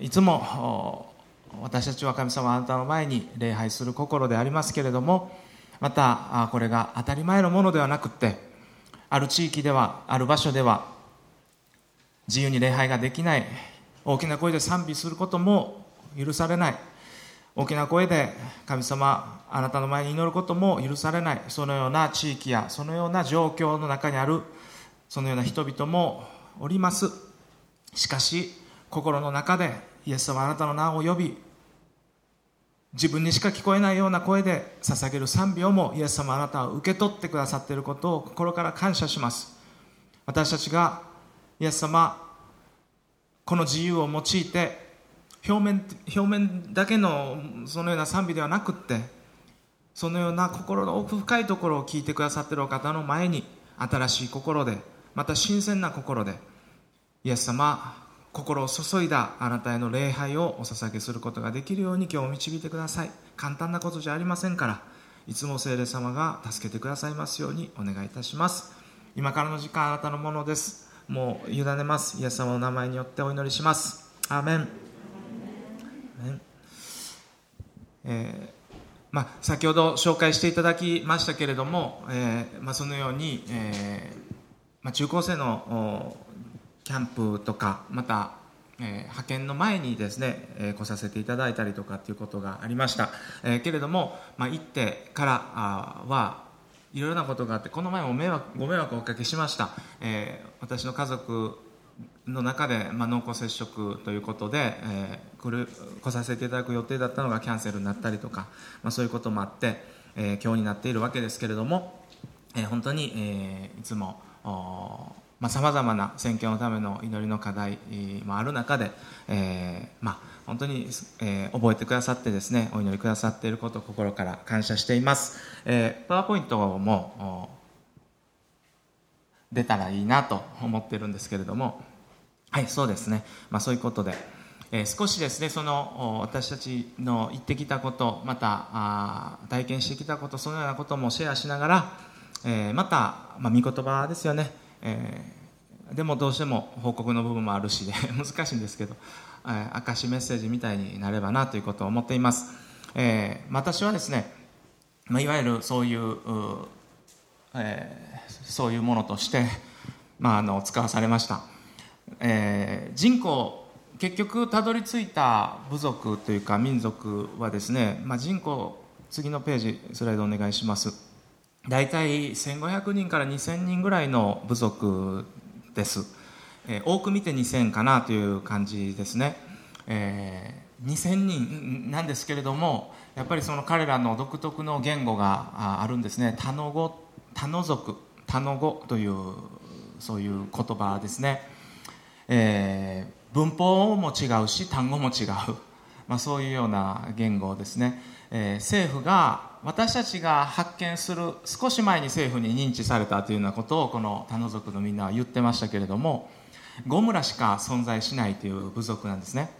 いつも私たちは神様あなたの前に礼拝する心でありますけれどもまたこれが当たり前のものではなくってある地域ではある場所では自由に礼拝ができない大きな声で賛美することも許されない大きな声で神様あなたの前に祈ることも許されないそのような地域やそのような状況の中にあるそのような人々もおります。しかし心の中でイエス様あなたの名を呼び自分にしか聞こえないような声で捧げる賛美をもイエス様あなたは受け取ってくださっていることを心から感謝します。私たちがイエス様この自由を用いて表面表面だけのそのような賛美ではなくってそのような心の奥深いところを聞いてくださっているお方の前に新しい心でまた新鮮な心でイエス様心を注いだあなたへの礼拝をお捧げすることができるように今日導いてください。簡単なことじゃありませんからいつも聖霊様が助けてくださいますようにお願いいたします。今からの時間あなたのものです。もう委ねます。イエス様の名前によってお祈りします。アーメン。えーまあ、先ほど紹介していただきましたけれども、えーまあ、そのように、えーまあ、中高生のキャンプとかまた、えー、派遣の前にですね、えー、来させていただいたりとかっていうことがありました、えー、けれども、まあ、行ってからあはいろいろなことがあってこの前も迷惑ご迷惑をおかけしました、えー、私の家族の中で、まあ、濃厚接触ということで、えー、来る来させていただく予定だったのがキャンセルになったりとか、まあ、そういうこともあって、えー、今日になっているわけですけれども、えー、本当に、えー、いつもさまざ、まな選挙のための祈りの課題もある中で、えー、まあ、本当に、えー、覚えてくださってですねお祈りくださっていることを心から感謝しています、えー、パワーポイントも出たらいいなと思ってるんですけれどもはいそうですね、まあ、そういうことで、えー、少しですねその私たちの言ってきたことまたあ体験してきたことそのようなこともシェアしながら、えー、また、まあ、御言葉ですよね。えー、でもどうしても報告の部分もあるしで 難しいんですけど、えー、証メッセージみたいになればなということを思っています、えー、私はですね、まあ、いわゆるそういうえー、そういうものとして、まあ、あの使わされました、えー、人口結局たどり着いた部族というか民族はですね、まあ、人口次のページスライドお願いします。大体1500人から2000人ぐらいの部族です、えー、多く見て2000かなという感じですね、えー、2000人なんですけれどもやっぱりその彼らの独特の言語があるんですね。他の語他の族他の語というそういう言葉ですね、えー、文法も違うし単語も違う、まあ、そういうような言語ですね、えー、政府が私たちが発見する少し前に政府に認知されたというようなことをこの他の族のみんなは言ってましたけれどもゴムラしか存在しないという部族なんですね。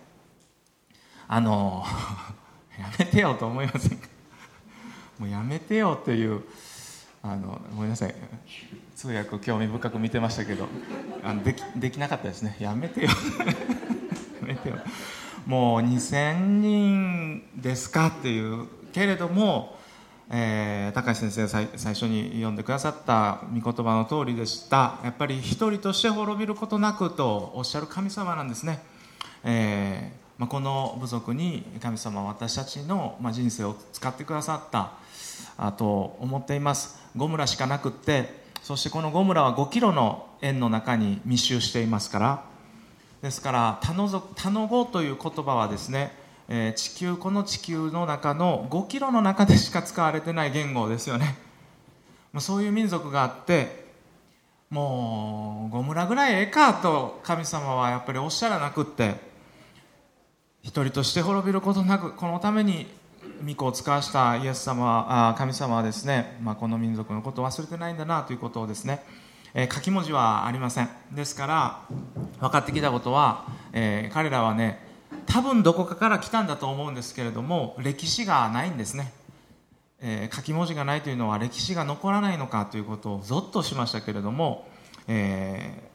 あの やめてよと思いませんか？もうやめてよというあのごめんなさい。通訳興味深く見てましたけどあのできできなかったですね。やめてよ。やめてよ。もう2000人ですかっていうけれどもえー、高橋先生が最初に読んでくださった御言葉の通りでした。やっぱり一人として滅びることなくとおっしゃる神様なんですね、えーまあ、この部族に神様は私たちの、まあ、人生を使ってくださったあと思っています。ゴムラしかなくってそしてこのゴムラは5キロの円の中に密集していますから。ですから他の他の語という言葉はですねえー、地球この地球の中の5キロの中でしか使われてない言語ですよね。そういう民族があってもう5村ぐらいええかと神様はやっぱりおっしゃらなくって一人として滅びることなくこのために御子を使わしたイエス様あ神様はですね、まあ、この民族のことを忘れてないんだなということをですね、えー、書き文字はありません。ですから分かってきたことは、えー、彼らはね多分どこかから来たんだと思うんですけれども歴史がないんですね、えー、書き文字がないというのは歴史が残らないのかということをぞっとしましたけれども、えー、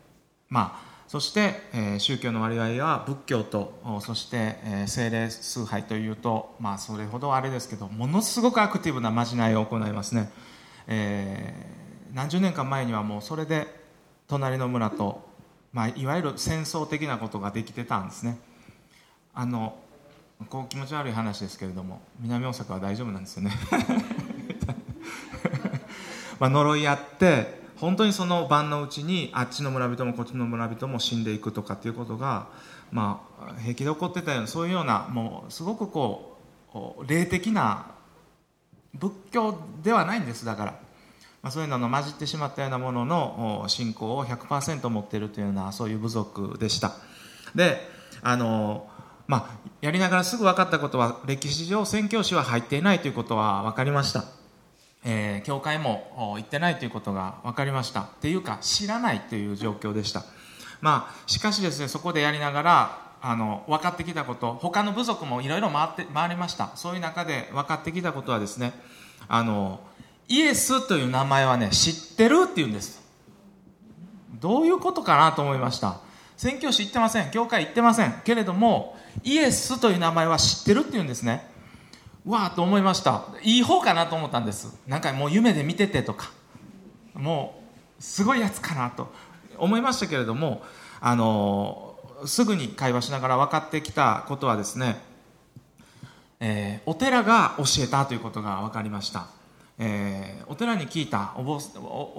まあそして、えー、宗教の割合は仏教とそして、えー、精霊崇拝というと、まあ、それほどあれですけどものすごくアクティブなまじないを行いますね、えー、何十年間前にはもうそれで隣の村と、まあ、いわゆる戦争的なことができてたんですね。あのこう気持ち悪い話ですけれども南大阪は大丈夫なんですよね。まあ呪い合って本当にその晩のうちにあっちの村人もこっちの村人も死んでいくとかっていうことが、まあ、平気で起こってたようなそういうようなもうすごくこう霊的な仏教ではないんですだから、まあ、そういうのの混じってしまったようなものの信仰を100%持っているというようなそういう部族でした。であのまあ、やりながらすぐ分かったことは歴史上宣教師は入っていないということは分かりました。えー、教会も行ってないということが分かりました。っていうか知らないという状況でした。まあしかしですねそこでやりながらあの分かってきたこと他の部族もいろいろ回って回りました。そういう中で分かってきたことはですねあのイエスという名前はね知ってるっていうんです。どういうことかなと思いました。宣教師行ってません。教会行ってません。けれどもイエスという名前は知ってるっていうんですね。わあと思いました。いい方かなと思ったんです。なんかもう夢で見ててとか。もうすごいやつかなと。思いましたけれどもあのすぐに会話しながら分かってきたことはですね、えー、お寺が教えたということが分かりました、えー、お寺に聞いたお坊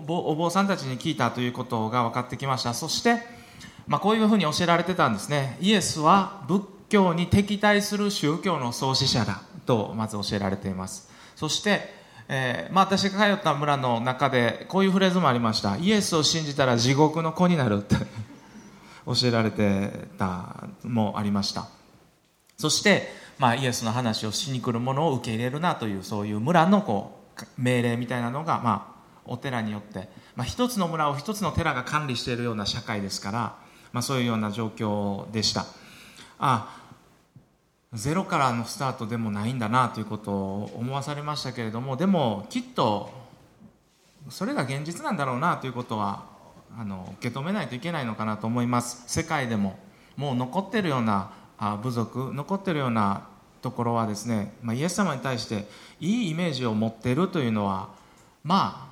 お坊さんたちに聞いたということが分かってきました。そして、まあ、こういうふうに教えられてたんですね。イエスは仏教に敵対する宗教の創始者だとまず教えられています。そして、えー、まあ、私が通った村の中でこういうフレーズもありました。イエスを信じたら地獄の子になるって 教えられてたもありました。そして、まあ、イエスの話をしに来るものを受け入れるなというそういう村のこう命令みたいなのが、まあ、お寺によって、まあ、一つの村を一つの寺が管理しているような社会ですから、まあ、そういうような状況でした。あゼロからのスタートでもないんだなということを思わされましたけれどもでもきっとそれが現実なんだろうなということはあの受け止めないといけないのかなと思います。世界でももう残ってるような部族残ってるようなところはですね、まあ、イエス様に対していいイメージを持っているというのはま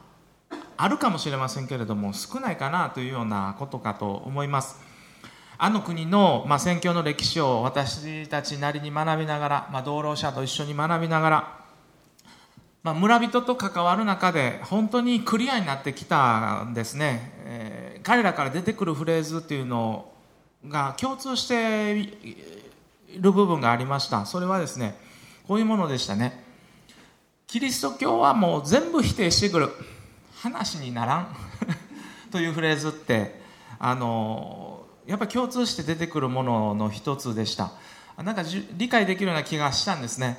ああるかもしれませんけれども少ないかなというようなことかと思います。あの国の、まあ、宣教の歴史を私たちなりに学びながら、まあ、同労者と一緒に学びながら、まあ、村人と関わる中で本当にクリアになってきたんですね、えー、彼らから出てくるフレーズっていうのが共通している部分がありました。それはですねこういうものでしたね。キリスト教はもう全部否定してくる。話にならん。というフレーズってあのやっぱ共通して出てくるものの一つでした。なんか理解できるような気がしたんですね、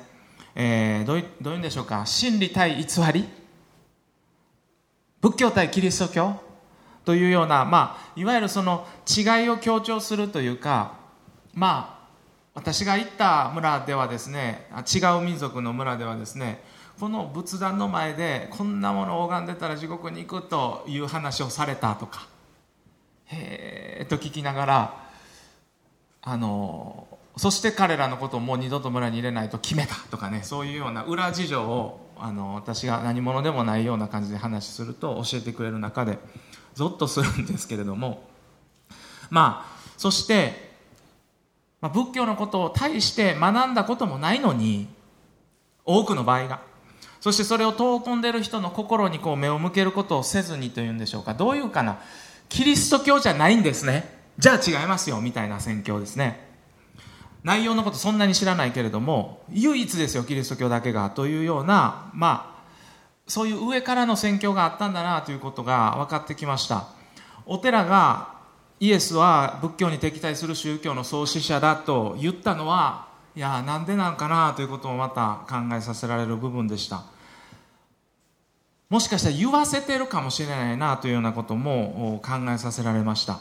えー、どうどういうんでしょうか。真理対偽り？仏教対キリスト教？というような、まあ、いわゆるその違いを強調するというかまあ私が行った村ではですね違う民族の村ではですねこの仏壇の前でこんなものを拝んでたら地獄に行くという話をされたとかへえと聞きながらあのそして彼らのことをもう二度と村に入れないと決めたとかねそういうような裏事情をあの私が何者でもないような感じで話すると教えてくれる中でゾッとするんですけれどもまあそして、まあ、仏教のことを大して学んだこともないのに多くの場合がそしてそれを尊んでる人の心にこう目を向けることをせずにというんでしょうかどういうかな。キリスト教じゃないんですね。じゃあ違いますよみたいな宣教ですね。内容のことそんなに知らないけれども唯一ですよキリスト教だけがというようなまあそういう上からの宣教があったんだなということが分かってきました。お寺がイエスは仏教に敵対する宗教の創始者だと言ったのはいやなんでなんかなということもまた考えさせられる部分でした。もしかしたら言わせてるかもしれないなというようなことも考えさせられました。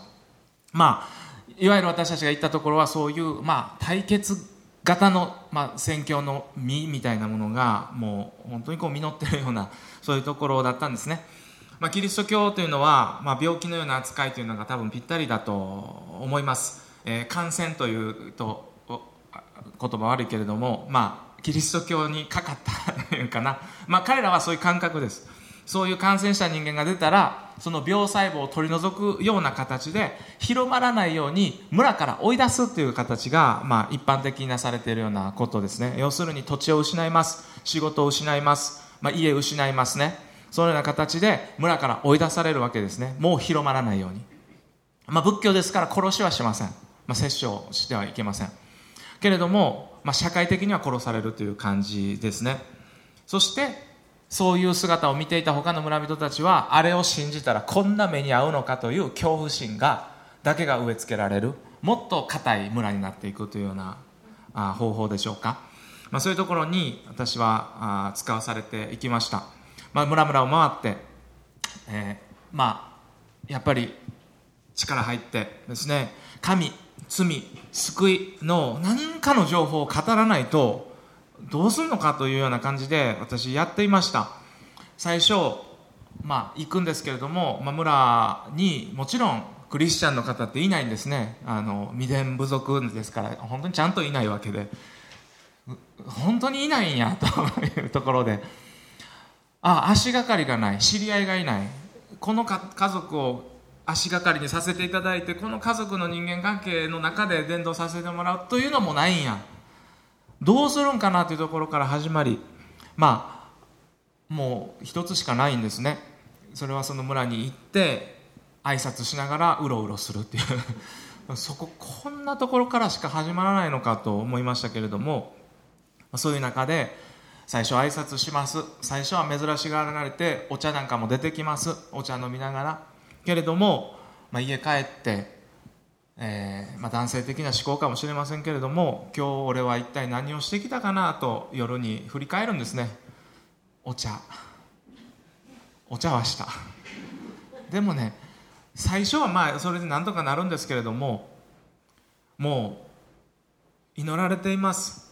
まあいわゆる私たちが言ったところはそういう、まあ、対決型の、まあ、宣教の実みたいなものがもう本当にこう実ってるようなそういうところだったんですね。まあ、キリスト教というのは、まあ、病気のような扱いというのが多分ぴったりだと思います、えー、感染というと言葉悪いけれども、まあ、キリスト教にかかったというかな、まあ、彼らはそういう感覚です。そういう感染した人間が出たらその病細胞を取り除くような形で広まらないように村から追い出すという形が、まあ、一般的になされているようなことですね。要するに土地を失います。仕事を失います、まあ、家を失いますね。そのような形で村から追い出されるわけですね。もう広まらないように、まあ、仏教ですから殺しはしません、まあ、殺生してはいけません。けれども、まあ、社会的には殺されるという感じですね。そしてそういう姿を見ていた他の村人たちはあれを信じたらこんな目に遭うのかという恐怖心がだけが植え付けられるもっと硬い村になっていくというようなあ方法でしょうか、まあ、そういうところに私はあ使わされていきました、まあ、村々を回って、えー、まあやっぱり力入ってですね神罪救いの何かの情報を語らないとどうするのかというような感じで私やっていました。最初まあ行くんですけれども、まあ、村にもちろんクリスチャンの方っていないんですね。あの未伝部族ですから本当にちゃんといないわけで。本当にいないんやというところで。あ足がかりがない。知り合いがいない。この家族を足がかりにさせていただいてこの家族の人間関係の中で伝道させてもらうというのもないんや。どうするんかなというところから始まりまあもう一つしかないんですね。それはその村に行って挨拶しながらうろうろするっていう。そここんなところからしか始まらないのかと思いましたけれどもそういう中で最初挨拶します。最初は珍しがられてお茶なんかも出てきます。お茶飲みながら。けれども、まあ、家帰ってえー、まあ、男性的な思考かもしれませんけれども今日俺は一体何をしてきたかなと夜に振り返るんですね。お茶。お茶はした。でもね最初はまあそれで何とかなるんですけれどももう祈られています。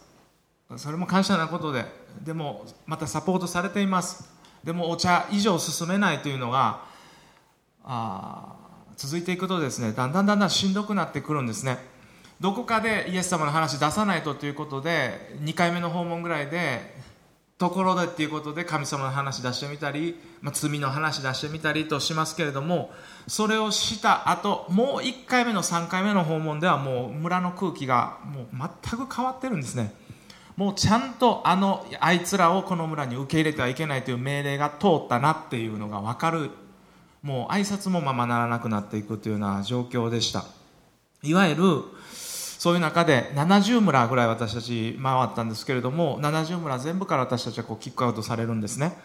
それも感謝なことで。でもまたサポートされています。でもお茶以上進めないというのがあ続いていくとですねだんだんだんだんしんどくなってくるんですね。どこかでイエス様の話出さないとということで2回目の訪問ぐらいでところでっていうことで神様の話出してみたり、まあ、罪の話出してみたりとしますけれどもそれをした後もう1回目の3回目の訪問ではもう村の空気がもう全く変わってるんですね。もうちゃんとあのあいつらをこの村に受け入れてはいけないという命令が通ったなっていうのが分かるもう挨拶もままならなくなっていくというような状況でした。いわゆるそういう中で70村ぐらい私たち回ったんですけれども70村全部から私たちはこうキックアウトされるんですね。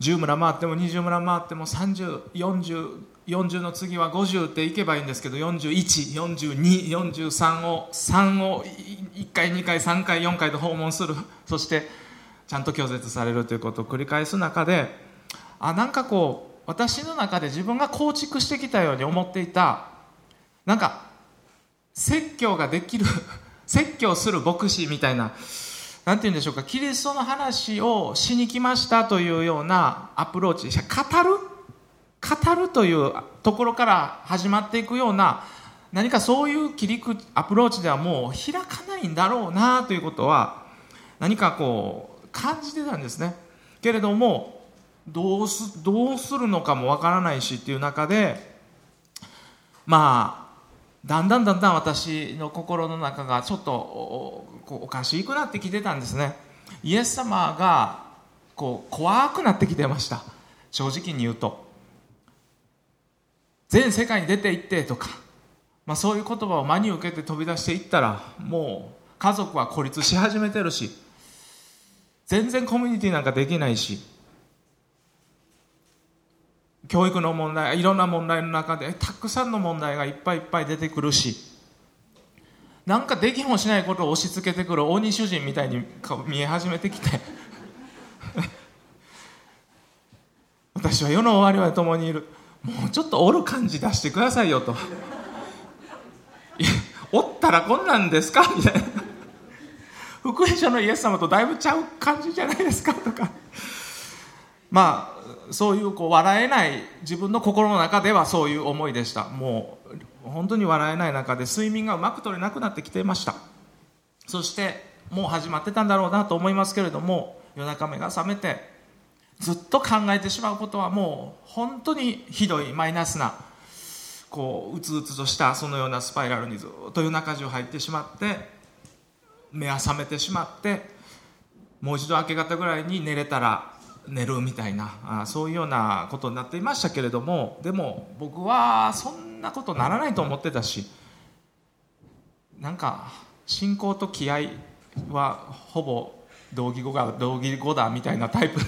10村回っても20村回っても304040の次は50っていけばいいんですけど414243を3を1回2回3回4回と訪問する。そしてちゃんと拒絶されるということを繰り返す中であなんかこう私の中で自分が構築してきたように思っていたなんか説教ができる 説教する牧師みたいな何て言うんでしょうかキリストの話をしに来ましたというようなアプローチ語る？語るというところから始まっていくような何かそういう切り口アプローチではもう開かないんだろうなということは何かこう感じてたんですね。けれどもどうすどうするのかもわからないしっていう中でまあだんだんだんだん私の心の中がちょっとおかしくなってきてたんですね。イエス様がこう怖くなってきてました。正直に言うと。全世界に出て行ってとか、まあ、そういう言葉を真に受けて飛び出していったらもう家族は孤立し始めてるし。全然コミュニティなんかできないし。教育の問題いろんな問題の中でたくさんの問題がいっぱいいっぱい出てくるしなんかできもしないことを押し付けてくる鬼主人みたいに見え始めてきて私は世の終わりは共にいる。もうちょっとおる感じ出してくださいよと。おったらこんなんですか？みたいな。福音書のイエス様とだいぶちゃう感じじゃないですか？とか。まあそういうこう笑えない自分の心の中ではそういう思いでした。もう本当に笑えない中で睡眠がうまく取れなくなってきていました。そしてもう始まってたんだろうなと思いますけれども夜中目が覚めてずっと考えてしまうことはもう本当にひどいマイナスなこううつうつとしたそのようなスパイラルにずっと夜中中入ってしまって目は覚めてしまってもう一度明け方ぐらいに寝れたら寝るみたいなあそういうようなことになっていましたけれどもでも僕はそんなことならないと思ってたしなんか信仰と気合はほぼ同義語が同義語だみたいなタイプ。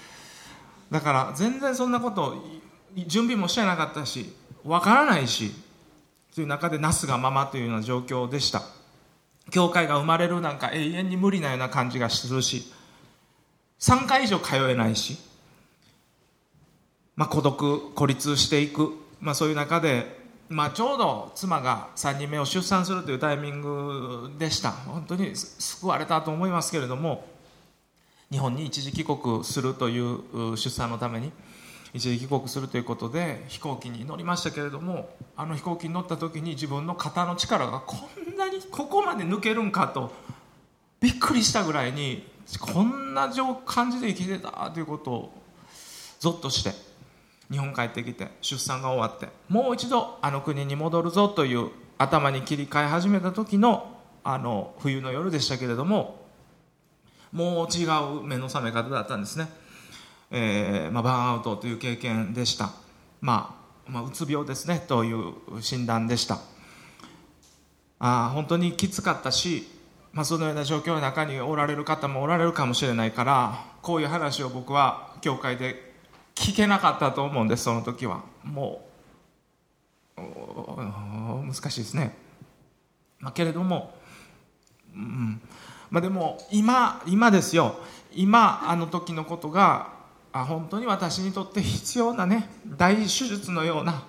だから全然そんなこと準備もしてなかったしわからないしという中でなすがままというような状況でした。教会が生まれるなんか永遠に無理なような感じがするし3回以上通えないし、まあ、孤独孤立していく、まあ、そういう中で、まあ、ちょうど妻が3人目を出産するというタイミングでした。本当に救われたと思いますけれども日本に一時帰国するという出産のために一時帰国するということで飛行機に乗りましたけれどもあの飛行機に乗った時に自分の肩の力がこんなにここまで抜けるんかとびっくりしたぐらいにこんな感じで生きてた？ということをゾッとして日本帰ってきて出産が終わってもう一度あの国に戻るぞという頭に切り替え始めた時のあの冬の夜でしたけれどももう違う目の覚め方だったんですね、えーまあ、バーンアウトという経験でした、まあ、まあうつ病ですねという診断でした。あ本当にきつかったしまあ、そのような状況の中におられる方もおられるかもしれないからこういう話を僕は教会で聞けなかったと思うんですその時は。もう難しいですね、まあ、けれども、うん。まあ、でも今今ですよ。今あの時のことがあ本当に私にとって必要なね大手術のような、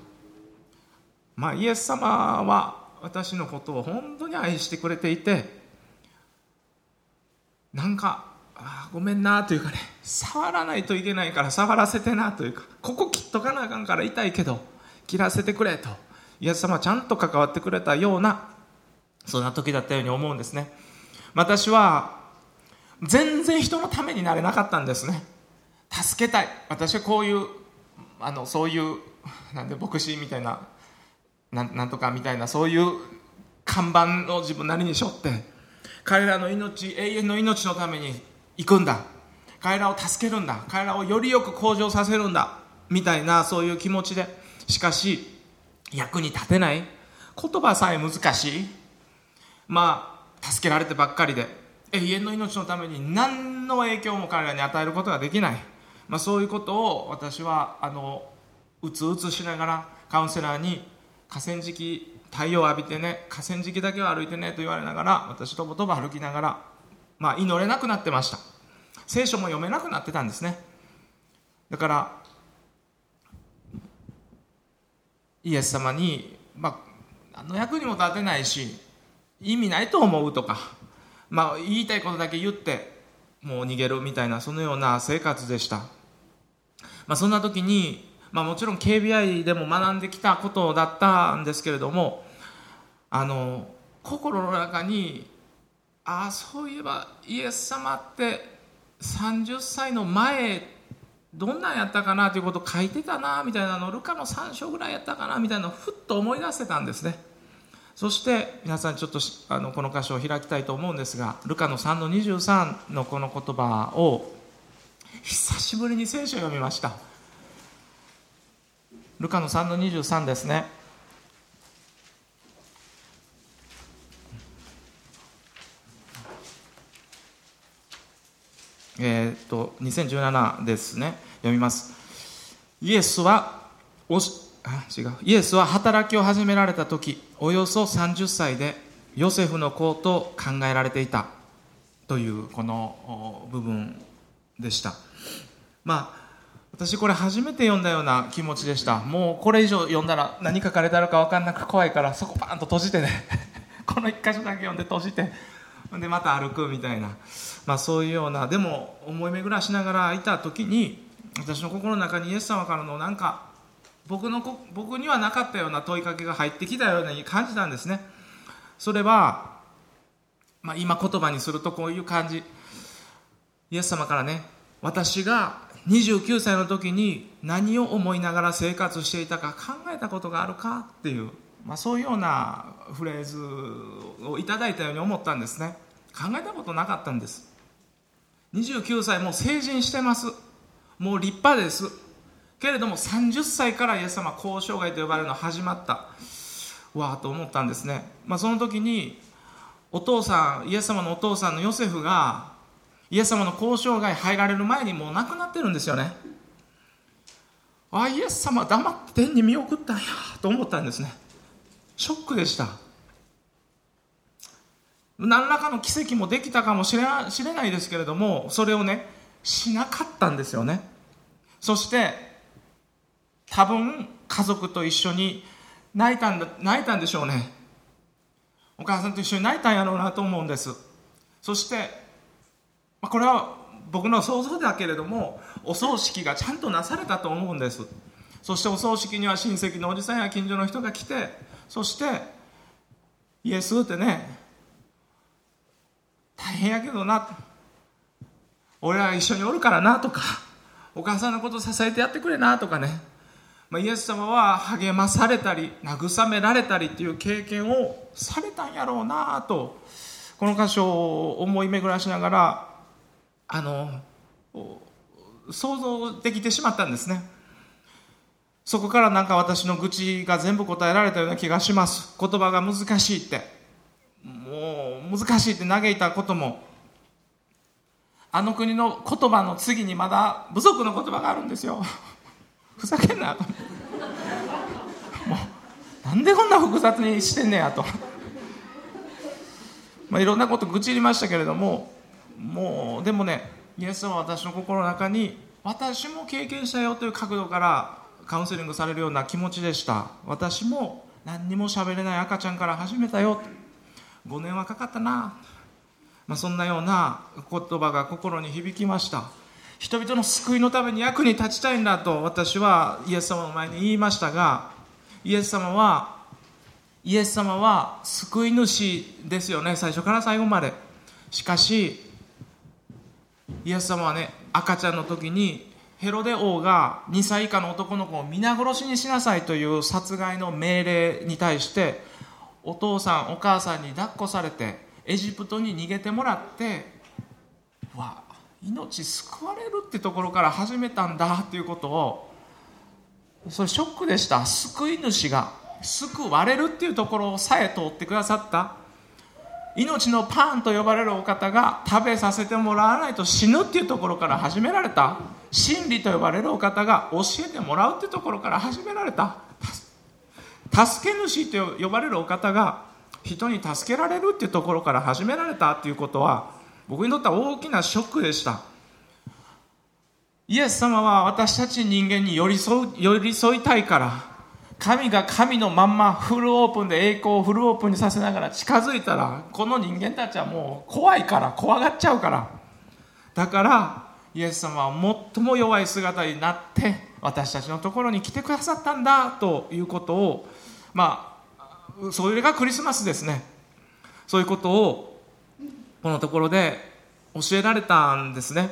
まあ、イエス様は私のことを本当に愛してくれていてなんかあごめんなというかね触らないといけないから触らせてなというかここ切っとかなあかんから痛いけど切らせてくれとイエス様ちゃんと関わってくれたようなそんな時だったように思うんですね。私は全然人のためになれなかったんですね。助けたい。私はこういうあのそういうなんで牧師みたいななんとかみたいなそういう看板を自分なりに背負って彼らの命永遠の命のために行くんだ。彼らを助けるんだ。彼らをよりよく向上させるんだ。みたいなそういう気持ちで。しかし役に立てない。言葉さえ難しい。まあ助けられてばっかりで。永遠の命のために何の影響も彼らに与えることができない、まあ、そういうことを私はあのうつうつしながらカウンセラーに河川敷太陽を浴びてね河川敷だけは歩いてねと言われながら私とぼとぼ歩きながら、まあ、祈れなくなってました。聖書も読めなくなってたんですね。だからイエス様に、まあ、何の役にも立てないし意味ないと思うとか、まあ、言いたいことだけ言ってもう逃げるみたいなそのような生活でした、まあ、そんな時にまあ、もちろん KBI でも学んできたことだったんですけれどもあの心の中にああそういえばイエス様って30歳の前どんなんやったかなということを書いてたなみたいなのルカの3章ぐらいやったかなみたいなのをふっと思い出せたんですね。そして皆さんちょっとあのこの箇所を開きたいと思うんですがルカの3の23のこの言葉を久しぶりに聖書を読みました。ルカの3の23ですね。えー、っと2017ですね。読みます。イエスはおしあ違う。イエスは働きを始められた時およそ30歳でヨセフの子と考えられていたというこの部分でした。まあ私これ初めて読んだような気持ちでした。もうこれ以上読んだら何書かれたのか分かんなく怖いからそこパンと閉じてね。この一箇所だけ読んで閉じて。でまた歩くみたいな、まあ、そういうようなでも思い巡らしながらいた時に私の心の中にイエス様からのなんか僕の僕にはなかったような問いかけが入ってきたように感じたんですね。それは、まあ、今言葉にするとこういう感じ。イエス様からね私が29歳の時に何を思いながら生活していたか考えたことがあるかっていう、まあ、そういうようなフレーズをいただいたように思ったんですね。考えたことなかったんです。29歳もう成人してます。もう立派です。けれども30歳からイエス様交渉外と呼ばれるの始まった。わあと思ったんですね、まあ、その時にお父さんイエス様のお父さんのヨセフがイエス様の交渉外入られる前にもう亡くなってるんですよね。あイエス様黙って天に見送ったんやと思ったんですね。ショックでした。何らかの奇跡もできたかもしれないですけれどもそれをねしなかったんですよね。そして多分家族と一緒に泣いたんだ泣いたんでしょうね。お母さんと一緒に泣いたんやろうなと思うんです。そしてまこれは僕の想像だけれどもお葬式がちゃんとなされたと思うんです。そしてお葬式には親戚のおじさんや近所の人が来てそしてイエスってね大変やけどな。俺ら一緒におるからなとかお母さんのこと支えてやってくれなとかね、まあ、イエス様は励まされたり慰められたりっていう経験をされたんやろうなとこの箇所を思い巡らしながらあの想像できてしまったんですね。そこからなんか私の愚痴が全部答えられたような気がします。言葉が難しいって。もう難しいって嘆いたことも。あの国の言葉の次にまだ部族の言葉があるんですよ。ふざけんな。ともうなんでこんな複雑にしてんねやと。まあいろんなこと愚痴りましたけれどももうでもねイエス様は私の心の中に私も経験したよという角度からカウンセリングされるような気持ちでした。私も何にも喋れない赤ちゃんから始めたよ。5年はかかったな、まあ、そんなような言葉が心に響きました。人々の救いのために役に立ちたいんだと私はイエス様の前に言いましたがイエス様はイエス様は救い主ですよね。最初から最後まで。しかしイエス様はね赤ちゃんの時にヘロデ王が2歳以下の男の子を皆殺しにしなさいという殺害の命令に対してお父さんお母さんに抱っこされてエジプトに逃げてもらってわ命救われるってところから始めたんだっていうことをそれショックでした。救い主が救われるっていうところをさえ通ってくださった。命のパンと呼ばれるお方が食べさせてもらわないと死ぬっていうところから始められた。真理と呼ばれるお方が教えてもらうっていうところから始められた。助け主と呼ばれるお方が人に助けられるっていうところから始められたっていうことは僕にとっては大きなショックでした。イエス様は私たち人間に寄り添う寄り添いたいから神が神のまんまフルオープンで栄光をフルオープンにさせながら近づいたらこの人間たちはもう怖いから怖がっちゃうから。だからイエス様は最も弱い姿になって私たちのところに来てくださったんだということをまあそれがクリスマスですね。そういうことをこのところで教えられたんですね。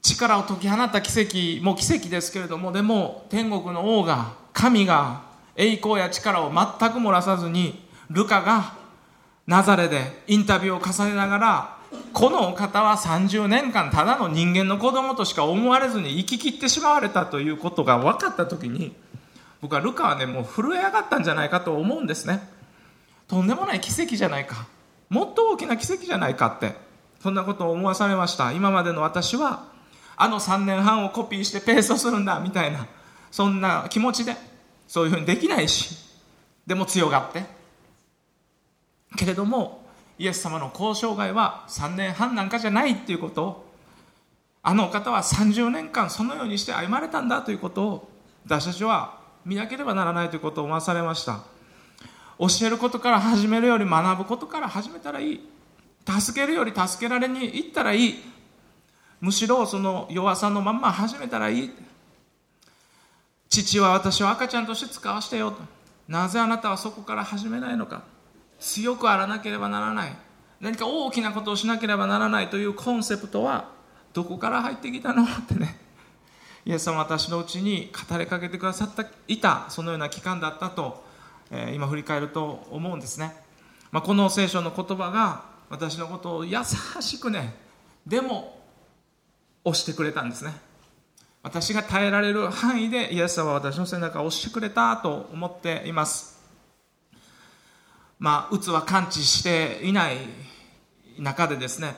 力を解き放った奇跡も奇跡ですけれどもでも天国の王が神が栄光や力を全く漏らさずにルカがナザレでインタビューを重ねながらこのお方は30年間ただの人間の子供としか思われずに生き切ってしまわれたということが分かった時に僕はルカはねもう震え上がったんじゃないかと思うんですね。とんでもない奇跡じゃないか。もっと大きな奇跡じゃないかってそんなことを思わされました。今までの私はあの3年半をコピーしてペーストするんだみたいな。そんな気持ちでそういうふうにできないしでも強がって。けれどもイエス様の交渉外は3年半なんかじゃないっていうことをあのお方は30年間そのようにして歩まれたんだということを私たちは見なければならないということを思わされました。教えることから始めるより学ぶことから始めたらいい。助けるより助けられに行ったらいい。むしろその弱さのまんま始めたらいい。父は私を赤ちゃんとして使わせてよと。なぜあなたはそこから始めないのか。強くあらなければならない。何か大きなことをしなければならないというコンセプトはどこから入ってきたのってね。イエス様は私のうちに語りかけてくださったいたそのような期間だったと、えー、今振り返ると思うんですね、まあ、この聖書の言葉が私のことを優しくねでも押してくれたんですね。私が耐えられる範囲でイエス様は私の背中を押してくれたと思っています。まあ、うつは完治していない中でですね、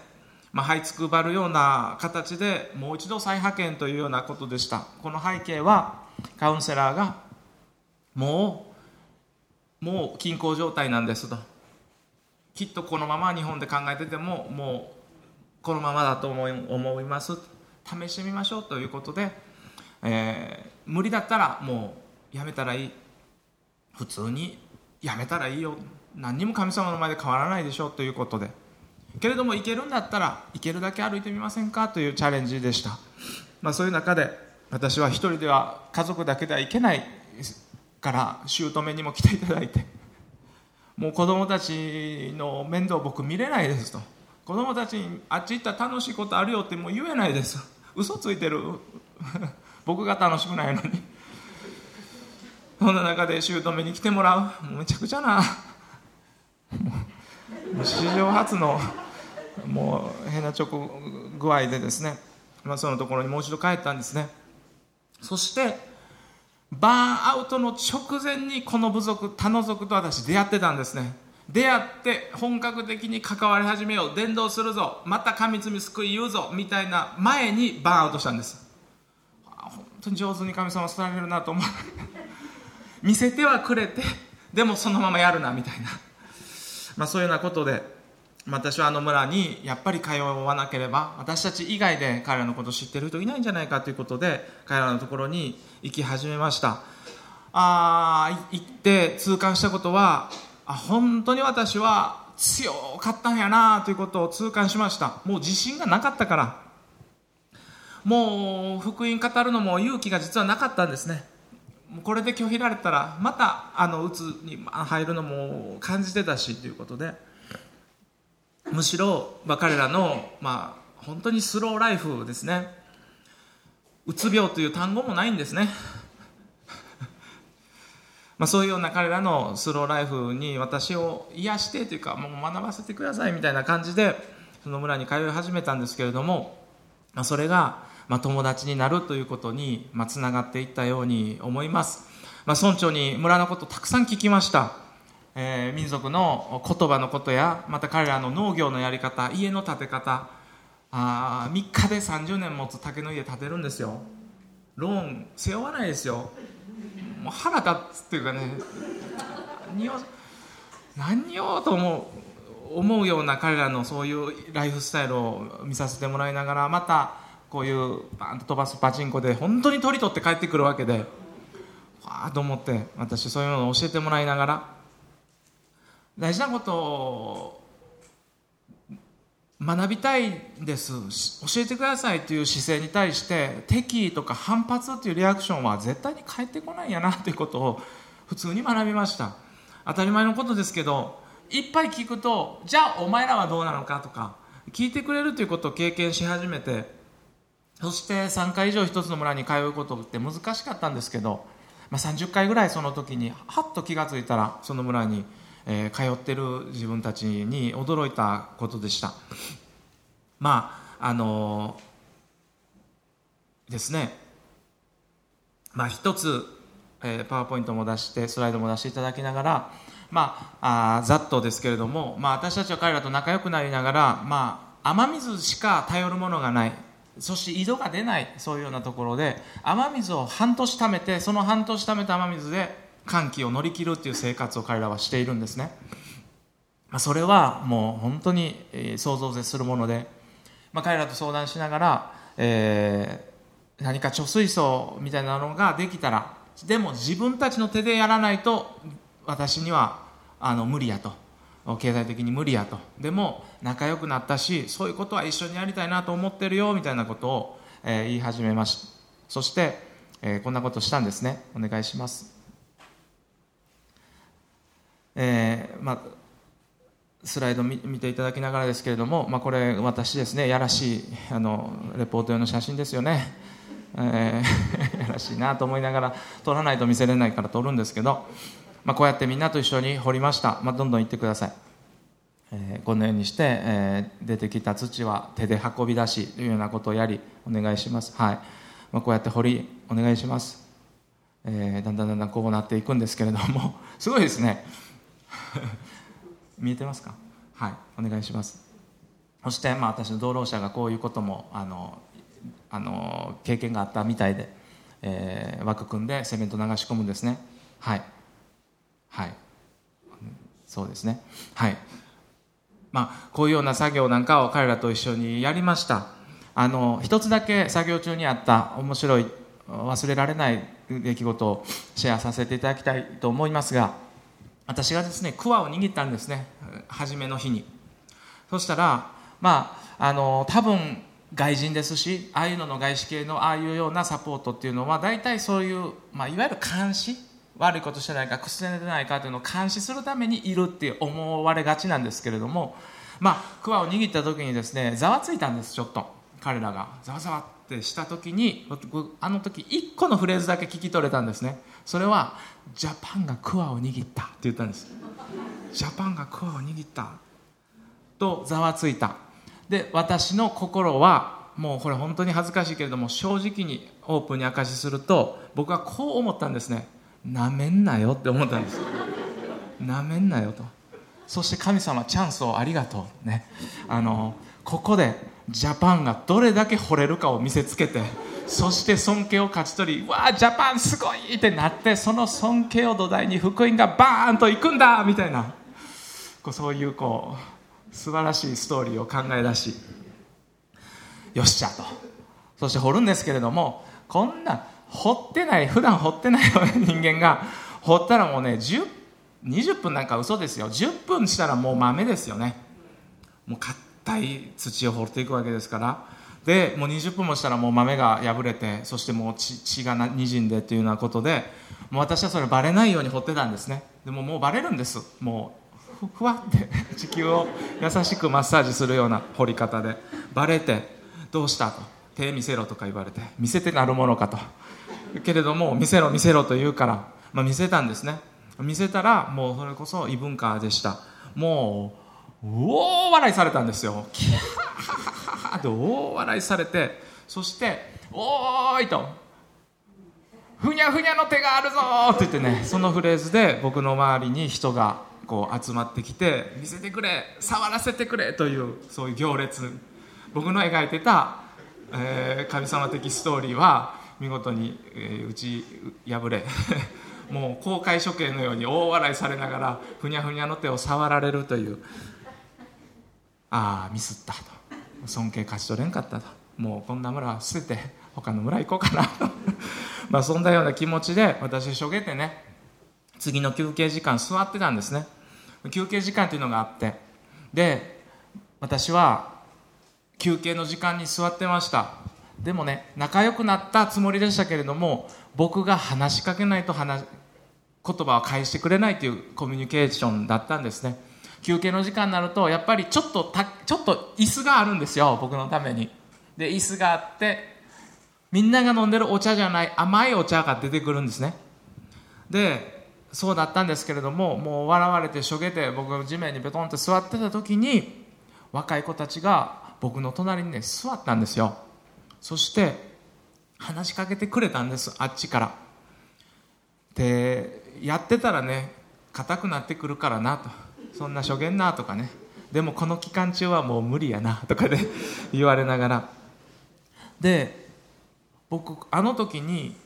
まあ、這いつくばるような形でもう一度再派遣というようなことでした。この背景はカウンセラーがもうもう均衡状態なんですと。きっとこのまま日本で考えててももうこのままだと思い思います。試してみましょうということで、えー、無理だったらもうやめたらいい。普通にやめたらいいよ。何にも神様の前で変わらないでしょうということで。けれども行けるんだったら行けるだけ歩いてみませんかというチャレンジでした、まあ、そういう中で私は一人では家族だけでは行けないから姑にも来ていただいて。もう子供たちの面倒僕見れないですと。子供たちにあっち行ったら楽しいことあるよってもう言えないです。嘘ついてる。僕が楽しくないのに。そんな中で姑に来てもらう。めちゃくちゃな。史上初のもう変な直具合でですね、まあ、そのところにもう一度帰ったんですね。そしてバーンアウトの直前にこの部族他の族と私出会ってたんですね。出会って本格的に関わり始めよう。伝道するぞ。また神罪救い言うぞ。みたいな前にバーンアウトしたんです。本当に上手に神様伝えれるなと思う。見せてはくれてでもそのままやるなみたいな。まあ、そういうようなことで私はあの村にやっぱり通わなければ私たち以外で彼らのことを知ってる人いないんじゃないかということで彼らのところに行き始めました。あ行って痛感したことはあ本当に私は強かったんやなということを痛感しました。もう自信がなかったから。もう福音語るのも勇気が実はなかったんですね。これで拒否られたらまたあのうつに入るのも感じてたしということで。むしろ、まあ、彼らの、まあ、本当にスローライフですね。うつ病という単語もないんですね。まあそういうような彼らのスローライフに私を癒してというかもう学ばせてくださいみたいな感じでその村に通い始めたんですけれども、まあ、それがまあ、友達になるということに、まあ、つながっていったように思います、まあ、村長に村のことたくさん聞きました、えー、民族の言葉のことやまた彼らの農業のやり方家の建て方。あ3日で30年持つ竹の家建てるんですよ。ローン背負わないですよ。もう腹立つっていうかね何を何をと思う思うような彼らのそういうライフスタイルを見させてもらいながらまたこういうバンと飛ばすパチンコで本当に取り取って帰ってくるわけでわあと思って私そういうのを教えてもらいながら大事なことを学びたいです。教えてくださいという姿勢に対して敵意とか反発というリアクションは絶対に返ってこないんやなということを普通に学びました。当たり前のことですけどいっぱい聞くとじゃあお前らはどうなのかとか聞いてくれるということを経験し始めてそして3回以上一つの村に通うことって難しかったんですけど、まあ、30回ぐらいその時にはっと気が付いたらその村に、えー、通ってる自分たちに驚いたことでした。まああのー、ですね。まあ一つ、えー、パワーポイントも出してスライドも出していただきながらまああざっとですけれども、まあ、私たちは彼らと仲良くなりながら、まあ、雨水しか頼るものがない。そして井戸が出ない。そういうようなところで雨水を半年ためてその半年ためた雨水で寒気を乗り切るっていう生活を彼らはしているんですね、まあ、それはもう本当に想像を絶するもので、まあ、彼らと相談しながら、えー、何か貯水槽みたいなのができたらでも自分たちの手でやらないと私にはあの無理やと。経済的に無理やと。でも仲良くなったしそういうことは一緒にやりたいなと思ってるよみたいなことを、えー、言い始めました。そして、えー、こんなことしたんですね。お願いします。えー、まあスライド見ていただきながらですけれども、まあ、これ私ですねやらしいあのレポート用の写真ですよね、えー、やらしいなと思いながら撮らないと見せれないから撮るんですけどまあ、こうやってみんなと一緒に掘りました、まあ、どんどん行ってください、えー、このようにして、えー、出てきた土は手で運び出しというようなことをやりお願いします、はい。まあ、こうやって掘りお願いします、えー、だんだんだんだんこうなっていくんですけれどもすごいですね。見えてますか？はいお願いします。そして、まあ、私の同労者がこういうこともあのあの経験があったみたいで、えー、枠組んでセメント流し込むんですね。はい。はい。そうですね。はい。まあこういうような作業なんかを彼らと一緒にやりました。あの一つだけ作業中にあった面白い忘れられない出来事をシェアさせていただきたいと思いますが私がですね桑を握ったんですね。初めの日に。そしたらまああの多分外人ですしああいうのの外資系のああいうようなサポートっていうのは大体そういう、まあ、いわゆる監視？悪いことしてないか薬寝てないかというのを監視するためにいるって思われがちなんですけれどもまあクワを握った時にですねざわついたんですちょっと。彼らが。ざわざわってした時にあの時1個のフレーズだけ聞き取れたんですね。それは「ジャパンがクワを握った」って言ったんです。ジャパンがクワを握った。とざわついた。で私の心はもうこれ本当に恥ずかしいけれども正直にオープンに明かしすると僕はこう思ったんですね。なめんなよって思ったんです。なめんなよと。そして神様チャンスをありがとうね。あのここでジャパンがどれだけ惚れるかを見せつけてそして尊敬を勝ち取りわあジャパンすごい！ってなってその尊敬を土台に福音がバーンといくんだ！みたいな。こうそういうこう素晴らしいストーリーを考え出しよっしゃと。そして掘るんですけれどもこんな掘ってない普段掘ってない 人間が掘ったらもうね20分なんか嘘ですよ。10分したらもう豆ですよね。もうい土を掘っていくわけですから。でもう20分もしたらもう豆が破れてそしてもう血がにじんでっていうようなことでもう私はそれバレないように掘ってたんですね。でももうバレるんです。もうふわって地球を優しくマッサージするような掘り方でバレてどうしたと。手見せろとか言われて見せてなるものかと。けれども見せろ見せろと言うから、まあ、見せたんですね。見せたらもうそれこそ異文化でした。もう大笑いされたんですよキャーって大笑いされてそして「おーい!」と「ふにゃふにゃの手があるぞ!」って言ってねそのフレーズで僕の周りに人がこう集まってきて「見せてくれ触らせてくれ」というそういう行列僕の描いてた、えー、神様的ストーリーは見事に、えー、打ち破れ もう公開処刑のように大笑いされながらふにゃふにゃの手を触られるというああミスったと。尊敬勝ち取れんかったと。もうこんな村は捨てて他の村行こうかなと。まあそんなような気持ちで私しょげてね次の休憩時間座ってたんですね。休憩時間というのがあって。で私は休憩の時間に座ってました。でもね仲良くなったつもりでしたけれども僕が話しかけないと話言葉を返してくれないというコミュニケーションだったんですね。休憩の時間になるとやっぱりちょっとたちょっと椅子があるんですよ僕のために。で椅子があってみんなが飲んでるお茶じゃない甘いお茶が出てくるんですね。でそうだったんですけれどももう笑われてしょげて僕が地面にベトンって座ってた時に若い子たちが僕の隣にね座ったんですよ。そして話しかけてくれたんですあっちから。でやってたらね硬くなってくるからなと。そんな初言なとかねでもこの期間中はもう無理やなとかで 言われながら。で僕あの時に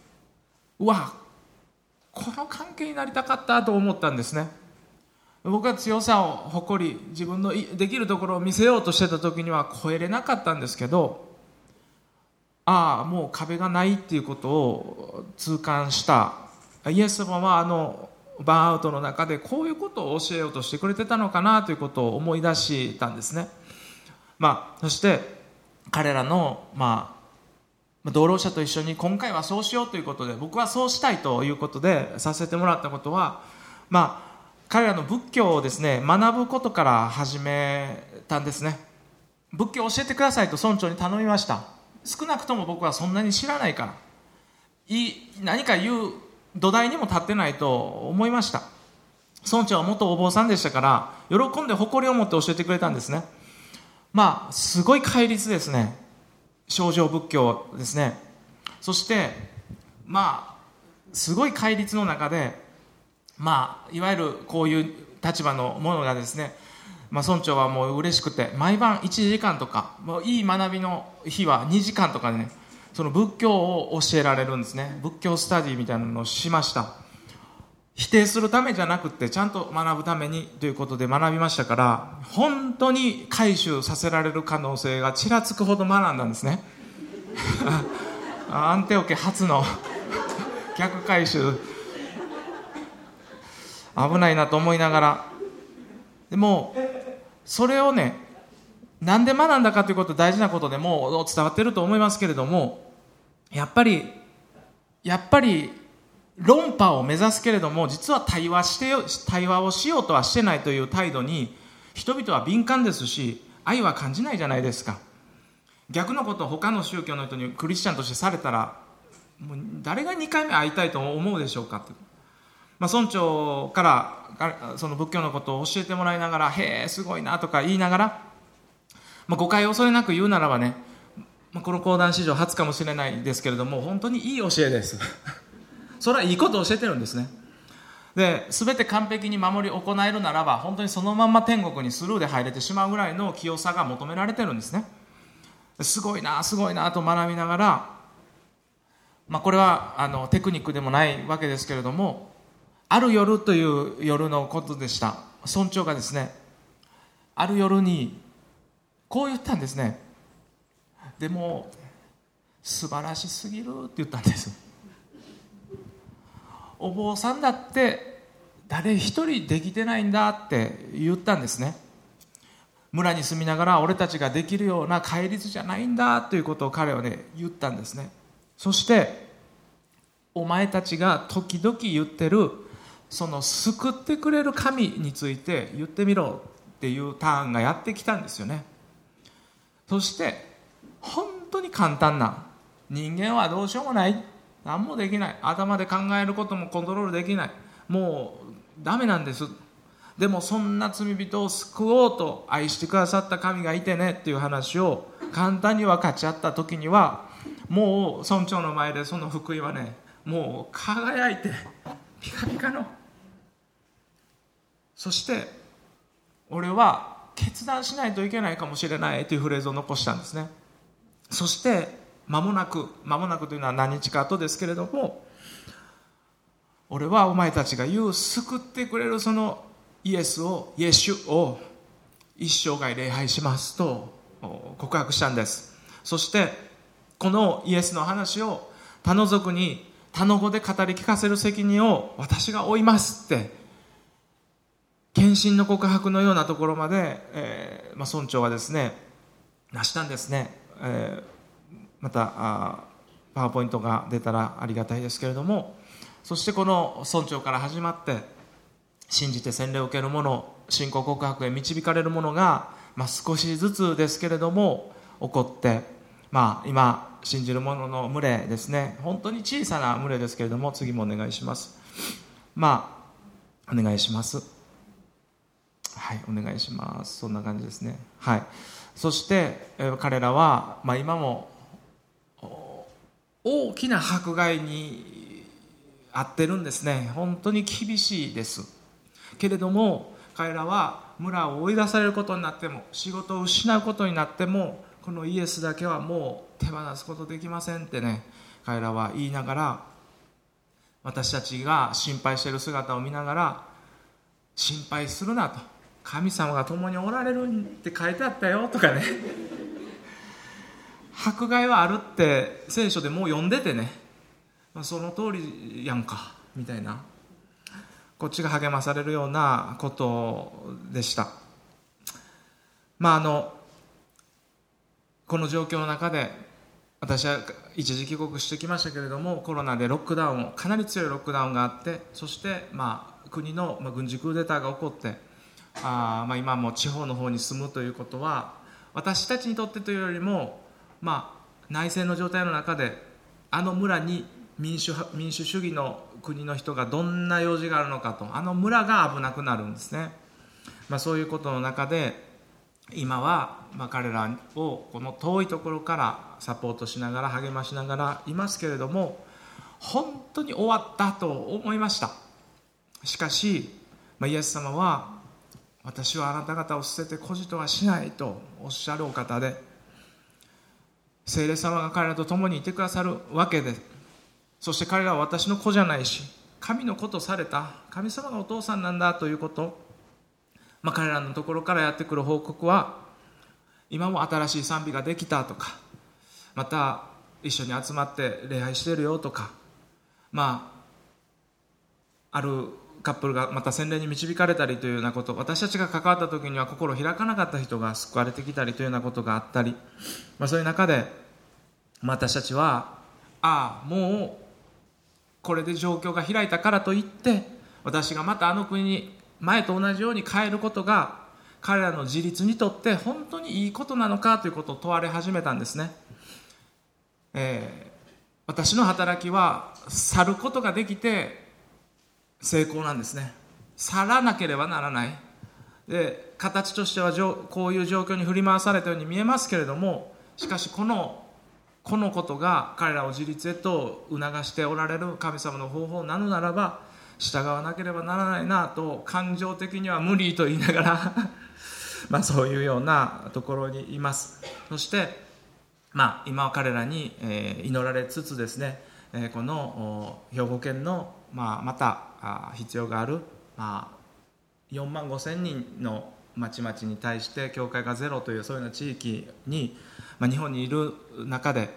うわこの関係になりたかったと思ったんですね。僕は強さを誇り自分のできるところを見せようとしてた時には超えれなかったんですけどああもう壁がないっていうことを痛感した。イエス様はあのバーンアウトの中でこういうことを教えようとしてくれてたのかなということを思い出したんですね、まあ、そして彼らの、まあ、同労者と一緒に今回はそうしようということで僕はそうしたいということでさせてもらったことは、まあ、彼らの仏教をですね学ぶことから始めたんですね。仏教を教えてくださいと村長に頼みました。少なくとも僕はそんなに知らないからい何か言う土台にも立ってないと思いました。村長は元お坊さんでしたから喜んで誇りを持って教えてくれたんですね。まあすごい戒律ですね。症状仏教ですね。そしてまあすごい戒律の中でまあいわゆるこういう立場のものがですねまあ、村長はもう嬉しくて毎晩1時間とかもういい学びの日は2時間とかでねその仏教を教えられるんですね。仏教スタディみたいなのをしました。否定するためじゃなくてちゃんと学ぶためにということで学びましたから本当に回収させられる可能性がちらつくほど学んだんですね。アンテオ家初の 逆回収。危ないなと思いながら。でもそれをねなんで学んだかということ大事なことでも伝わってると思いますけれどもやっぱりやっぱり論破を目指すけれども実は対話して対話をしようとはしてないという態度に人々は敏感ですし愛は感じないじゃないですか。逆のことを他の宗教の人にクリスチャンとしてされたらもう誰が2回目会いたいと思うでしょうか？ってまあ、村長からその仏教のことを教えてもらいながら「へえすごいな」とか言いながら、まあ、誤解を恐れなく言うならばね、まあ、この講談史上初かもしれないですけれども本当にいい教えです。それはいいことを教えてるんですね。で全て完璧に守り行えるならば本当にそのまんま天国にスルーで入れてしまうぐらいの清さが求められてるんですね。すごいなすごいなと学びながら、まあ、これはあのテクニックでもないわけですけれどもある夜という夜のことでした。村長がですねある夜にこう言ったんですね。でも素晴らしすぎるって言ったんです。お坊さんだって誰一人できてないんだって言ったんですね。村に住みながら俺たちができるような戒律じゃないんだということを彼はね言ったんですね。そしてお前たちが時々言ってるその救ってくれる神について言ってみろっていうターンがやってきたんですよね。そして本当に簡単な人間はどうしようもない。何もできない。頭で考えることもコントロールできない。もうダメなんです。でもそんな罪人を救おうと愛してくださった神がいてねっていう話を簡単に分かち合った時にはもう村長の前でその福井はねもう輝いてピカピカの。そして俺は決断しないといけないかもしれないというフレーズを残したんですね。そして間もなく間もなくというのは何日か後ですけれども俺はお前たちが言う救ってくれるそのイエスをイエシュを一生涯礼拝しますと告白したんです。そしてこのイエスの話を他の族に他の語で語り聞かせる責任を私が負いますって献身の告白のようなところまで、えーまあ、村長はですね成したんですね、えー、またあパワーポイントが出たらありがたいですけれどもそしてこの村長から始まって信じて洗礼を受ける者信仰告白へ導かれる者が、まあ、少しずつですけれども起こって、まあ、今信じる者の群れですね。本当に小さな群れですけれども次もお願いします。まあお願いします。はいお願いします。そんな感じですね。はい。そして、え、彼らは、まあ、今も大きな迫害に遭ってるんですね。本当に厳しいです。けれども彼らは村を追い出されることになっても仕事を失うことになってもこのイエスだけはもう手放すことできませんってね彼らは言いながら私たちが心配している姿を見ながら心配するなと。神様が共におられるって書いてあったよとかね。迫害はあるって聖書でもう読んでてね、まあ、その通りやんかみたいな。こっちが励まされるようなことでした。まああのこの状況の中で私は一時帰国してきましたけれどもコロナでロックダウンかなり強いロックダウンがあってそしてまあ国の軍事クーデターが起こってあまあ今も地方の方に住むということは私たちにとってというよりもまあ内戦の状態の中であの村に民主民主主義の国の人がどんな用事があるのかとあの村が危なくなるんですね、まあ、そういうことの中で今はまあ彼らをこの遠いところからサポートしながら励ましながらいますけれども本当に終わったと思いました。しかし、まあ、イエス様は私はあなた方を捨てて孤児とはしないとおっしゃるお方で聖霊様が彼らと共にいてくださるわけでそして彼らは私の子じゃないし神の子とされた神様がお父さんなんだということ、まあ、彼らのところからやってくる報告は今も新しい賛美ができたとかまた一緒に集まって礼拝してるよとかまああるカップルがまた洗礼に導かれたりというようなこと私たちが関わった時には心を開かなかった人が救われてきたりというようなことがあったり、まあ、そういう中で私たちはああもうこれで状況が開いたからといって私がまたあの国に前と同じように変えることが彼らの自立にとって本当にいいことなのかということを問われ始めたんですね、えー、私の働きは去ることができて成功なんですね。去らなければならない。で形としてはこういう状況に振り回されたように見えますけれどもしかしこのこのことが彼らを自立へと促しておられる神様の方法なのならば従わなければならないなと感情的には無理と言いながら まあそういうようなところにいます。そしてまあ今は彼らに、え祈られつつですね、えこの兵庫県の、まあ、また必要がある、まあ、4万5千人の町々に対して教会がゼロというそういうような地域にまあ、日本にいる中で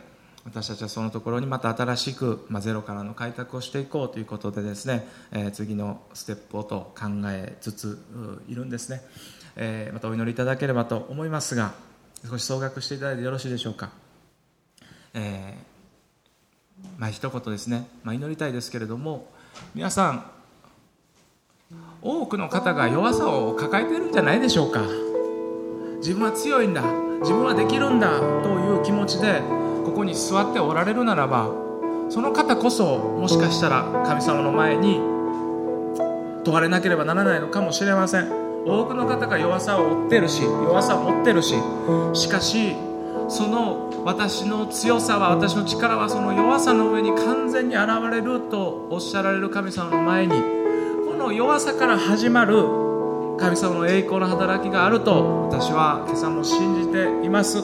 私たちはそのところにまた新しく、まあ、ゼロからの開拓をしていこうということでですね、えー、次のステップをと考えつついるんですね、えー、またお祈りいただければと思いますが少し総額していただいてよろしいでしょうか、えー、まあ一言ですね、まあ、祈りたいですけれども皆さん多くの方が弱さを抱えているんじゃないでしょうか。自分は強いんだ。自分はできるんだ。という気持ちでここに座っておられるならばその方こそもしかしたら神様の前に問われなければならないのかもしれません。多くの方が弱さを負ってるし弱さを持ってるし。しかしその私の強さは私の力はその弱さの上に完全に現れるとおっしゃられる神様の前にの弱さから始まる神様の栄光の働きがあると私は今朝も信じています。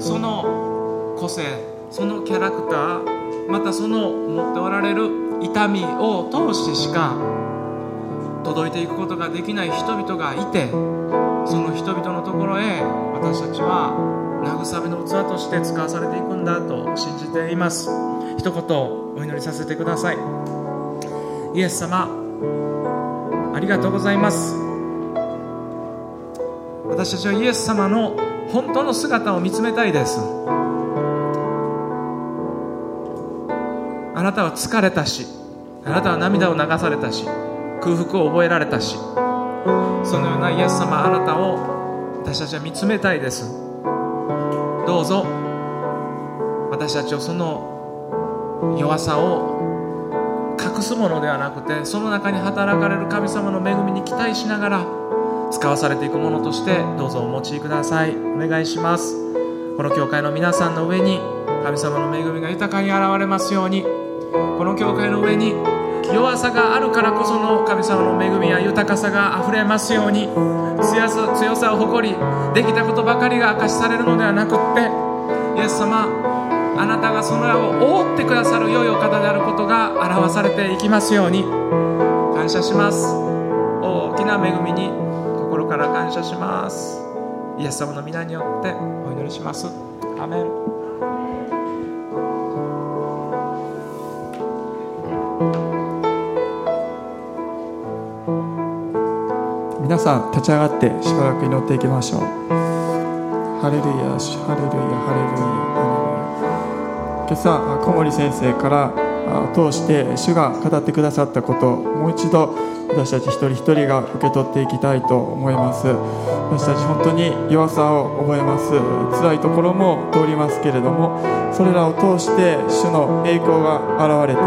その個性そのキャラクターまたその持っておられる痛みを通してしか届いていくことができない人々がいてその人々のところへ私たちは慰めの器として使わされていくんだと信じています。一言お祈りさせてください。イエス様ありがとうございます。私たちはイエス様の本当の姿を見つめたいです。あなたは疲れたしあなたは涙を流されたし空腹を覚えられたしそのようなイエス様あなたを私たちは見つめたいです。どうぞ私たちをその弱さを隠すものではなくてその中に働かれる神様の恵みに期待しながら使わされていくものとしてどうぞお持ちください。お願いします。この教会の皆さんの上に神様の恵みが豊かに現れますように。この教会の上に弱さがあるからこその神様の恵みや豊かさがあふれますように。強さ強さを誇りできたことばかりが明かしされるのではなくってイエス様あなたがその名を覆ってくださる良いお方であることが表されていきますように。感謝します。大きな恵みに心から感謝します。イエス様の皆によってお祈りします。アメン。皆さん立ち上がってしばらく祈っていきましょう。ハレルヤハレルヤハレルヤ。ハレルヤ今朝小森先生から通して主が語ってくださったことをもう一度私たち一人一人が受け取っていきたいと思います。私たち本当に弱さを覚えます。辛いところも通りますけれどもそれらを通して主の栄光が現れて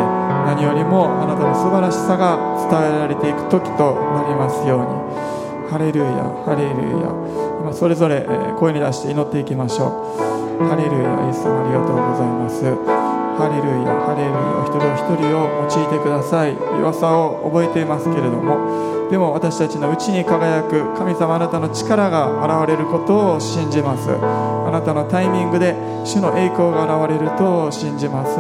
何よりもあなたの素晴らしさが伝えられていく時となりますように。ハレルヤハレルヤ。今それぞれ声に出して祈っていきましょう。ハレルヤイエス様ありがとうございます。ハレルヤハレルヤ一人一人を用いてください。弱さを覚えていますけれども。でも私たちのうちに輝く神様あなたの力が現れることを信じます。あなたのタイミングで主の栄光が現れると信じます。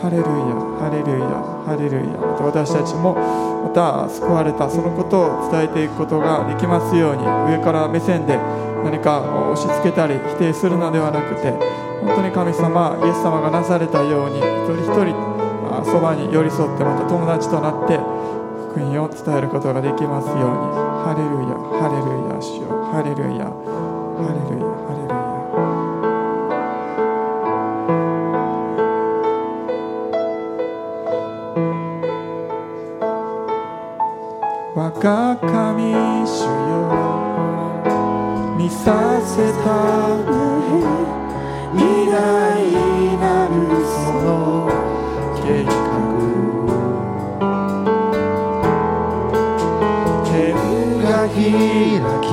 ハレルヤハレルヤハレルヤ。私たちもまた救われたそのことを伝えていくことができますように上から目線で何か押し付けたり否定するのではなくて本当に神様イエス様がなされたように一人一人そばに寄り添ってまた友達となって福音を伝えることができますように。ハレルヤハレルヤ主よ。ハレルヤハレルヤハレルヤ。我が神主よ見させた偉大なるその計画。天が開き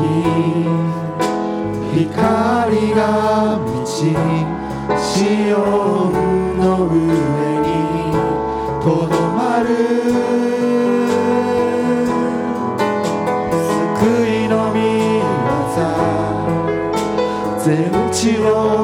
光が満ちシオンの上にとどまる全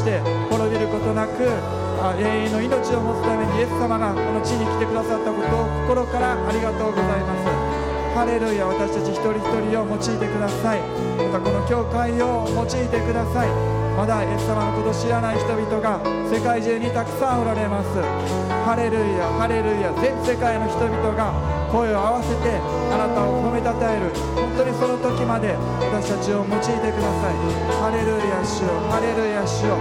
して滅びることなく永遠の命を持つためにイエス様がこの地に来てくださったことを心からありがとうございます。ハレルヤ私たち一人一人を用いてください。またこの教会を用いてください。まだイエス様のことを知らない人々が世界中にたくさんおられます。ハレルヤハレルヤ全世界の人々が声を合わせてあなたを褒めたたえる。当にその時まで私たちを用いてください。ハレルヤ主よ。ハレルヤ主よ。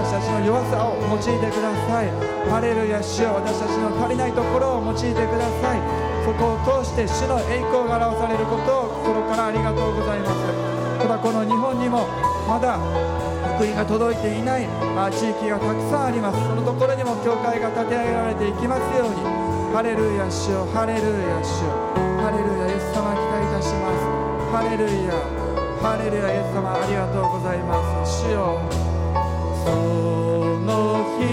私たちの弱さを用いてください。ハレルヤ主よ。私たちの足りないところを用いてください。そこを通して主の栄光が表されることを心からありがとうございます。ただこの日本にもまだ福音が届いていない地域がたくさんあります。そのところにも教会が建て上げられていきますように。ハレルヤ主よハレルヤ主よ。ハレルヤイエス様期待いたします。ハレルヤ。ハレルヤイエス様ありがとうございます。主よ。その日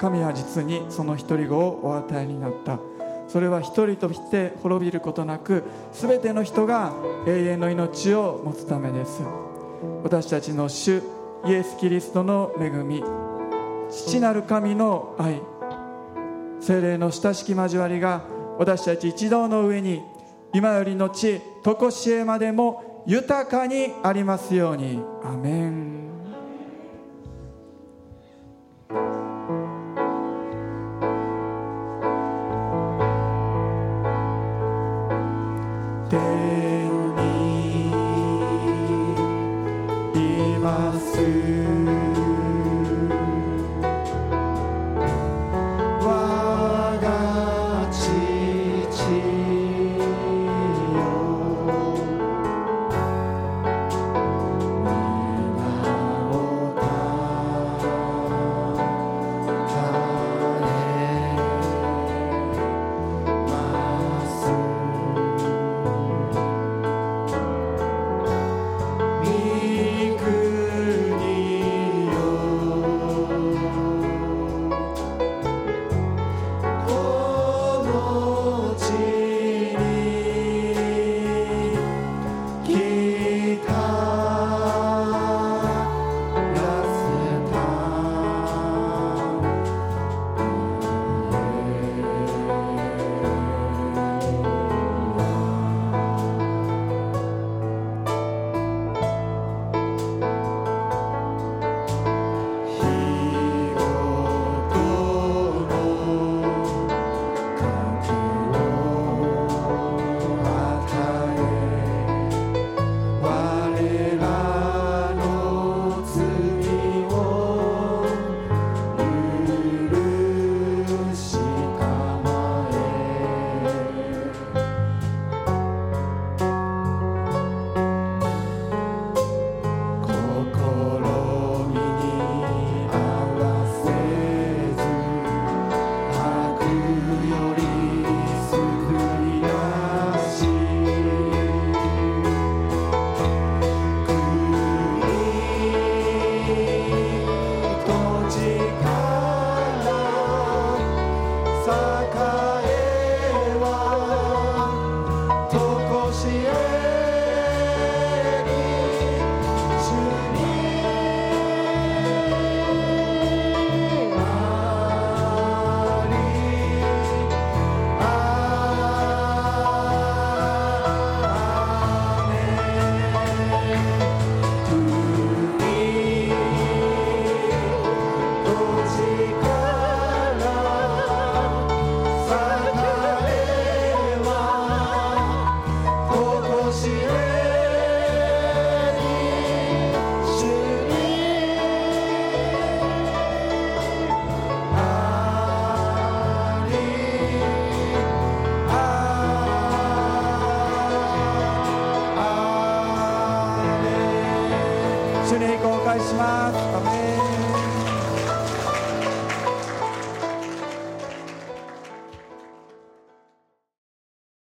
神は実にその一人子をお与えになった。それは一人として滅びることなく全ての人が永遠の命を持つためです。私たちの主イエス・キリストの恵み父なる神の愛精霊の親しき交わりが私たち一同の上に今よりの地常しえまでも豊かにありますように。アメン。day.